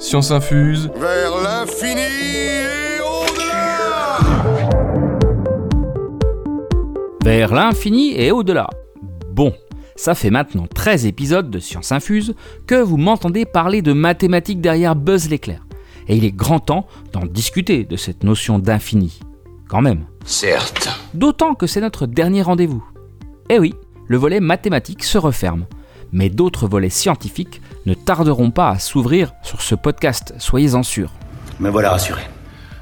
Science infuse. Vers l'infini et au-delà Vers l'infini et au-delà. Bon, ça fait maintenant 13 épisodes de Science Infuse que vous m'entendez parler de mathématiques derrière Buzz l'éclair. Et il est grand temps d'en discuter de cette notion d'infini. Quand même. Certes. D'autant que c'est notre dernier rendez-vous. Eh oui, le volet mathématique se referme. Mais d'autres volets scientifiques ne tarderont pas à s'ouvrir sur ce podcast, soyez-en sûrs. Me voilà rassuré.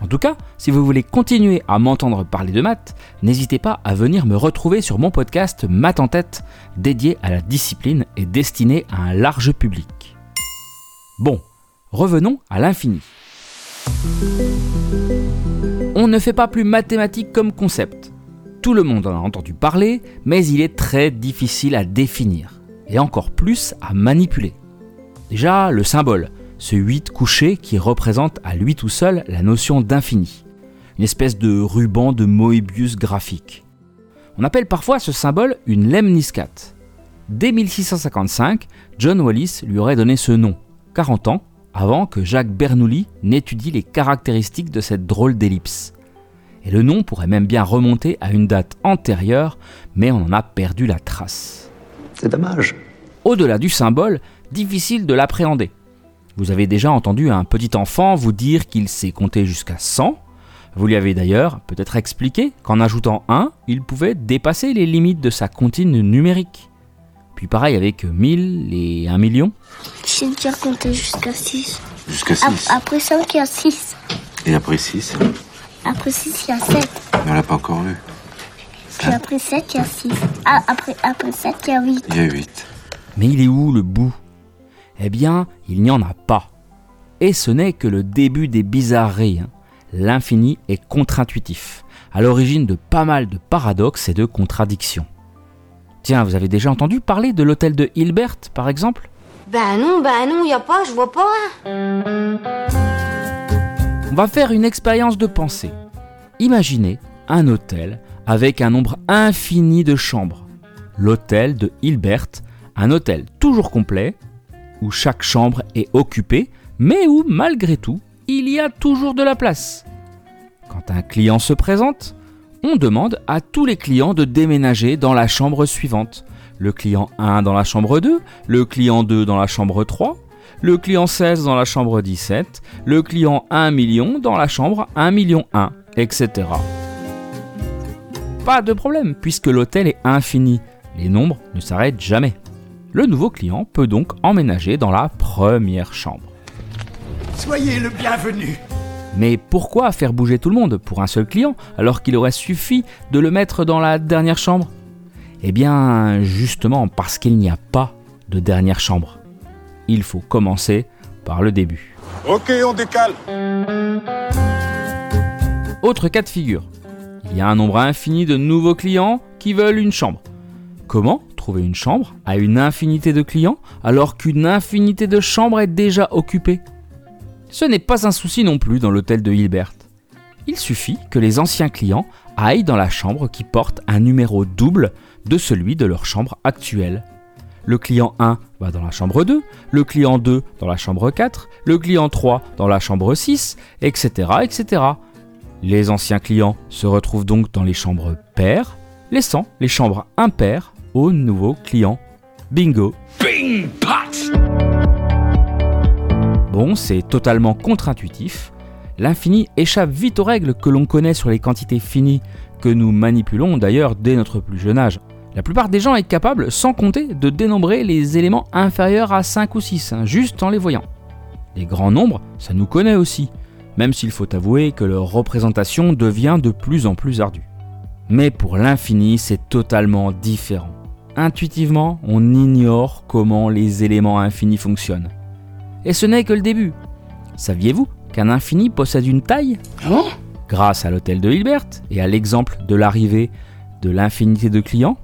En tout cas, si vous voulez continuer à m'entendre parler de maths, n'hésitez pas à venir me retrouver sur mon podcast Maths en tête, dédié à la discipline et destiné à un large public. Bon, revenons à l'infini. On ne fait pas plus mathématique comme concept. Tout le monde en a entendu parler, mais il est très difficile à définir, et encore plus à manipuler. Déjà, le symbole, ce 8 couché qui représente à lui tout seul la notion d'infini, une espèce de ruban de Moebius graphique. On appelle parfois ce symbole une lemniscate. Dès 1655, John Wallis lui aurait donné ce nom, 40 ans avant que Jacques Bernoulli n'étudie les caractéristiques de cette drôle d'ellipse. Et le nom pourrait même bien remonter à une date antérieure, mais on en a perdu la trace. C'est dommage. Au-delà du symbole, difficile de l'appréhender. Vous avez déjà entendu un petit enfant vous dire qu'il sait compter jusqu'à 100. Vous lui avez d'ailleurs peut-être expliqué qu'en ajoutant 1, il pouvait dépasser les limites de sa comptine numérique. Puis pareil avec 1000 et 1 million. J'ai déjà compté jusqu'à 6. Jusqu'à 6. Après 5, il y a 6. Et après 6, Après 6, il y a 7. on l'a pas encore vu. Puis après 7, il y a 6. Ah, après, après 7, il y a 8. Il y a 8. Mais il est où le bout? Eh bien, il n'y en a pas. Et ce n'est que le début des bizarreries. hein. L'infini est contre-intuitif, à l'origine de pas mal de paradoxes et de contradictions. Tiens, vous avez déjà entendu parler de l'hôtel de Hilbert, par exemple? Ben non, ben non, y a pas, je vois pas. On va faire une expérience de pensée. Imaginez un hôtel avec un nombre infini de chambres. L'hôtel de Hilbert, un hôtel toujours complet, où chaque chambre est occupée, mais où malgré tout, il y a toujours de la place. Quand un client se présente, on demande à tous les clients de déménager dans la chambre suivante. Le client 1 dans la chambre 2, le client 2 dans la chambre 3, le client 16 dans la chambre 17, le client 1 million dans la chambre 1 million 1, etc. Pas de problème, puisque l'hôtel est infini. Les nombres ne s'arrêtent jamais. Le nouveau client peut donc emménager dans la première chambre. Soyez le bienvenu. Mais pourquoi faire bouger tout le monde pour un seul client alors qu'il aurait suffi de le mettre dans la dernière chambre? Eh bien, justement parce qu'il n'y a pas de dernière chambre. Il faut commencer par le début. Ok, on décale. Autre cas de figure. Il y a un nombre infini de nouveaux clients qui veulent une chambre. Comment? Une chambre à une infinité de clients alors qu'une infinité de chambres est déjà occupée Ce n'est pas un souci non plus dans l'hôtel de Hilbert. Il suffit que les anciens clients aillent dans la chambre qui porte un numéro double de celui de leur chambre actuelle. Le client 1 va dans la chambre 2, le client 2 dans la chambre 4, le client 3 dans la chambre 6, etc. etc. Les anciens clients se retrouvent donc dans les chambres paires, laissant les chambres impaires aux nouveaux clients. Bingo Bing Bon, c'est totalement contre-intuitif. L'infini échappe vite aux règles que l'on connaît sur les quantités finies, que nous manipulons d'ailleurs dès notre plus jeune âge. La plupart des gens est capable, sans compter, de dénombrer les éléments inférieurs à 5 ou 6, hein, juste en les voyant. Les grands nombres, ça nous connaît aussi, même s'il faut avouer que leur représentation devient de plus en plus ardue. Mais pour l'infini, c'est totalement différent. Intuitivement, on ignore comment les éléments infinis fonctionnent. Et ce n'est que le début. Saviez-vous qu'un infini possède une taille? Grâce à l'hôtel de Hilbert et à l'exemple de l'arrivée de l'infinité de clients,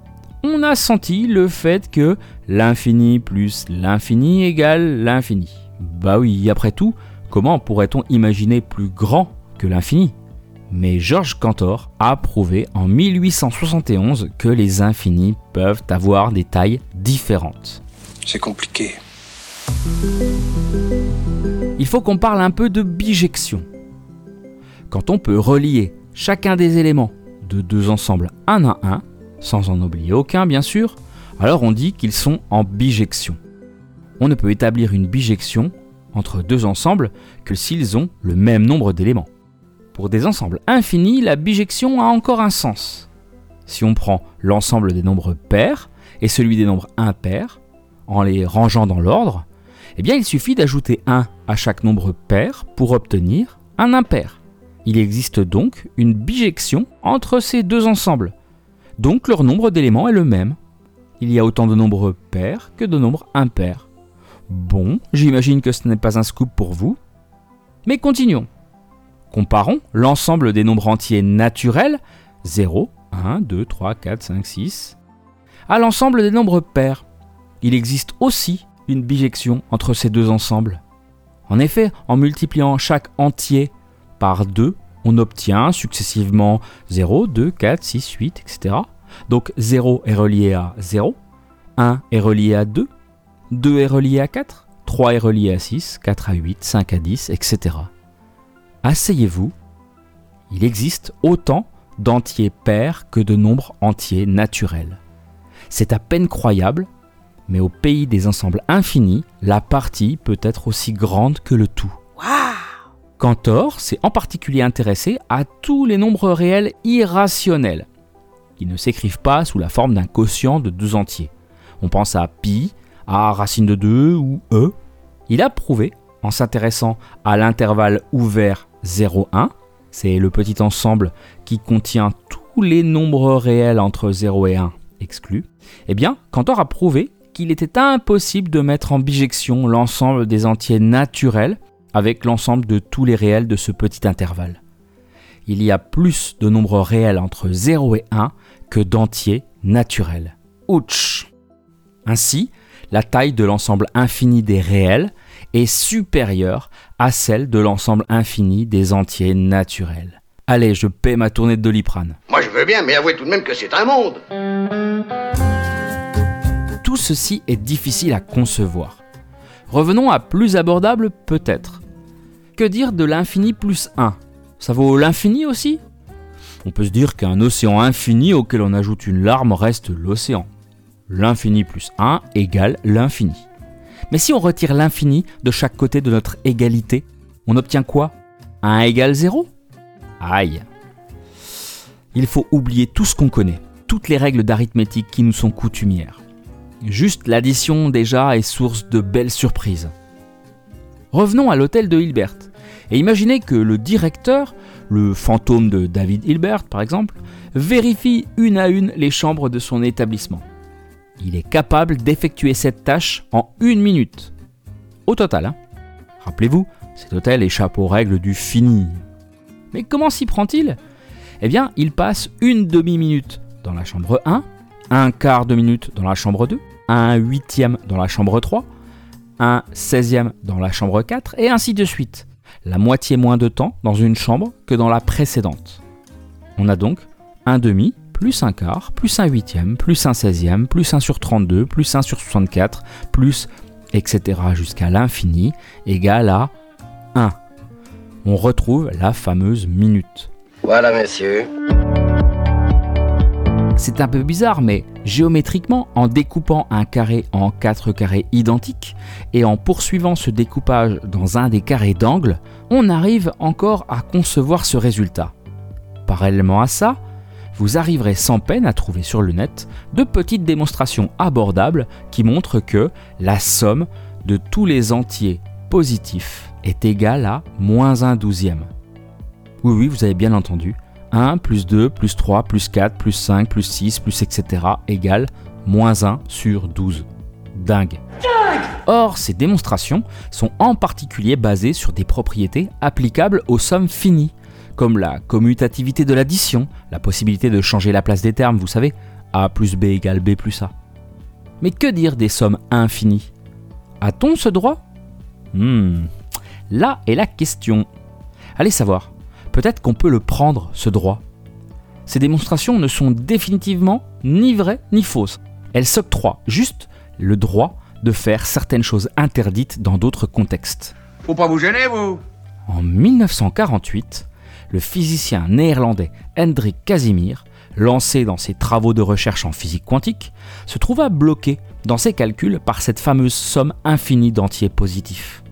on a senti le fait que l'infini plus l'infini égale l'infini. Bah oui, après tout, comment pourrait-on imaginer plus grand que l'infini? Mais Georges Cantor a prouvé en 1871 que les infinis peuvent avoir des tailles différentes. C'est compliqué. Il faut qu'on parle un peu de bijection. Quand on peut relier chacun des éléments de deux ensembles un à un, sans en oublier aucun bien sûr, alors on dit qu'ils sont en bijection. On ne peut établir une bijection entre deux ensembles que s'ils ont le même nombre d'éléments. Pour des ensembles infinis, la bijection a encore un sens. Si on prend l'ensemble des nombres pairs et celui des nombres impairs, en les rangeant dans l'ordre, eh bien il suffit d'ajouter 1 à chaque nombre pair pour obtenir un impair. Il existe donc une bijection entre ces deux ensembles. Donc leur nombre d'éléments est le même. Il y a autant de nombres pairs que de nombres impairs. Bon, j'imagine que ce n'est pas un scoop pour vous. Mais continuons. Comparons l'ensemble des nombres entiers naturels, 0, 1, 2, 3, 4, 5, 6, à l'ensemble des nombres pairs. Il existe aussi une bijection entre ces deux ensembles. En effet, en multipliant chaque entier par 2, on obtient successivement 0, 2, 4, 6, 8, etc. Donc 0 est relié à 0, 1 est relié à 2, 2 est relié à 4, 3 est relié à 6, 4 à 8, 5 à 10, etc. Asseyez-vous, il existe autant d'entiers pairs que de nombres entiers naturels. C'est à peine croyable, mais au pays des ensembles infinis, la partie peut être aussi grande que le tout. Cantor s'est en particulier intéressé à tous les nombres réels irrationnels, qui ne s'écrivent pas sous la forme d'un quotient de deux entiers. On pense à pi, à racine de 2 ou e. Il a prouvé, en s'intéressant à l'intervalle ouvert 0,1, c'est le petit ensemble qui contient tous les nombres réels entre 0 et 1 exclus, eh bien, Cantor a prouvé qu'il était impossible de mettre en bijection l'ensemble des entiers naturels avec l'ensemble de tous les réels de ce petit intervalle. Il y a plus de nombres réels entre 0 et 1 que d'entiers naturels. Ouch Ainsi, la taille de l'ensemble infini des réels est supérieure à celle de l'ensemble infini des entiers naturels. Allez, je paie ma tournée de doliprane. Moi je veux bien, mais avouez tout de même que c'est un monde. Tout ceci est difficile à concevoir. Revenons à plus abordable peut-être. Que dire de l'infini plus 1 Ça vaut l'infini aussi? On peut se dire qu'un océan infini auquel on ajoute une larme reste l'océan. L'infini plus 1 égale l'infini. Mais si on retire l'infini de chaque côté de notre égalité, on obtient quoi? 1 égale 0 Aïe Il faut oublier tout ce qu'on connaît, toutes les règles d'arithmétique qui nous sont coutumières. Juste l'addition déjà est source de belles surprises. Revenons à l'hôtel de Hilbert et imaginez que le directeur, le fantôme de David Hilbert par exemple, vérifie une à une les chambres de son établissement. Il est capable d'effectuer cette tâche en une minute. Au total, hein. Rappelez-vous, cet hôtel échappe aux règles du fini. Mais comment s'y prend-il? Eh bien, il passe une demi-minute dans la chambre 1, un quart de minute dans la chambre 2, un huitième dans la chambre 3, un seizième dans la chambre 4, et ainsi de suite. La moitié moins de temps dans une chambre que dans la précédente. On a donc un demi, plus un quart, plus un huitième, plus un seizième, plus un sur 32, plus un sur 64, plus etc. jusqu'à l'infini, égale à 1. On retrouve la fameuse minute. Voilà, messieurs. C'est un peu bizarre, mais géométriquement, en découpant un carré en quatre carrés identiques et en poursuivant ce découpage dans un des carrés d'angle, on arrive encore à concevoir ce résultat. Parallèlement à ça, vous arriverez sans peine à trouver sur le net de petites démonstrations abordables qui montrent que la somme de tous les entiers positifs est égale à moins un douzième. Oui, oui, vous avez bien entendu. 1 plus 2 plus 3 plus 4 plus 5 plus 6 plus etc. égale moins 1 sur 12. Dingue. Or, ces démonstrations sont en particulier basées sur des propriétés applicables aux sommes finies, comme la commutativité de l'addition, la possibilité de changer la place des termes, vous savez, a plus b égale b plus a. Mais que dire des sommes infinies? A-t-on ce droit? Hmm, là est la question. Allez savoir, peut-être qu'on peut le prendre, ce droit. Ces démonstrations ne sont définitivement ni vraies ni fausses. Elles s'octroient juste le droit de faire certaines choses interdites dans d'autres contextes. Faut pas vous gêner, vous? En 1948, le physicien néerlandais Hendrik Casimir, lancé dans ses travaux de recherche en physique quantique, se trouva bloqué dans ses calculs par cette fameuse somme infinie d'entiers positifs.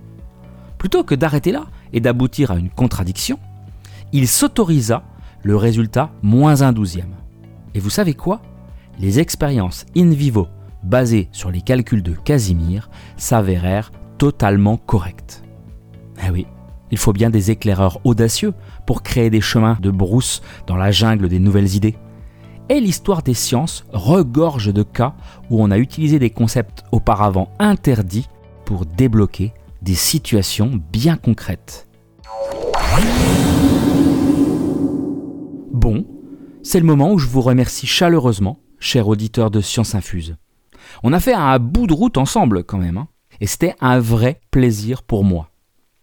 Plutôt que d'arrêter là et d'aboutir à une contradiction, il s'autorisa le résultat moins un douzième. Et vous savez quoi? Les expériences in vivo basées sur les calculs de Casimir s'avérèrent totalement correctes. Eh oui, il faut bien des éclaireurs audacieux pour créer des chemins de brousse dans la jungle des nouvelles idées. Et l'histoire des sciences regorge de cas où on a utilisé des concepts auparavant interdits pour débloquer des situations bien concrètes. Bon, c'est le moment où je vous remercie chaleureusement, cher auditeur de Science Infuse. On a fait un bout de route ensemble quand même, hein, et c'était un vrai plaisir pour moi.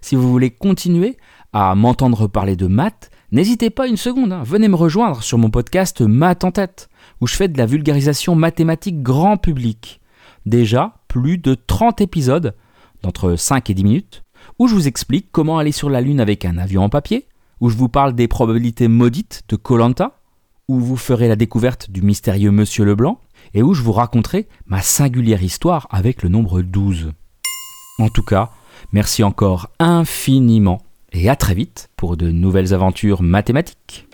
Si vous voulez continuer à m'entendre parler de maths, n'hésitez pas une seconde, hein, venez me rejoindre sur mon podcast Maths en tête, où je fais de la vulgarisation mathématique grand public. Déjà, plus de 30 épisodes, d'entre 5 et 10 minutes, où je vous explique comment aller sur la Lune avec un avion en papier, où je vous parle des probabilités maudites de Colanta, où vous ferez la découverte du mystérieux Monsieur Leblanc, et où je vous raconterai ma singulière histoire avec le nombre 12. En tout cas, merci encore infiniment et à très vite pour de nouvelles aventures mathématiques.